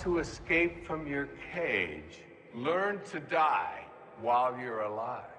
to escape from your cage, learn to die while you're alive.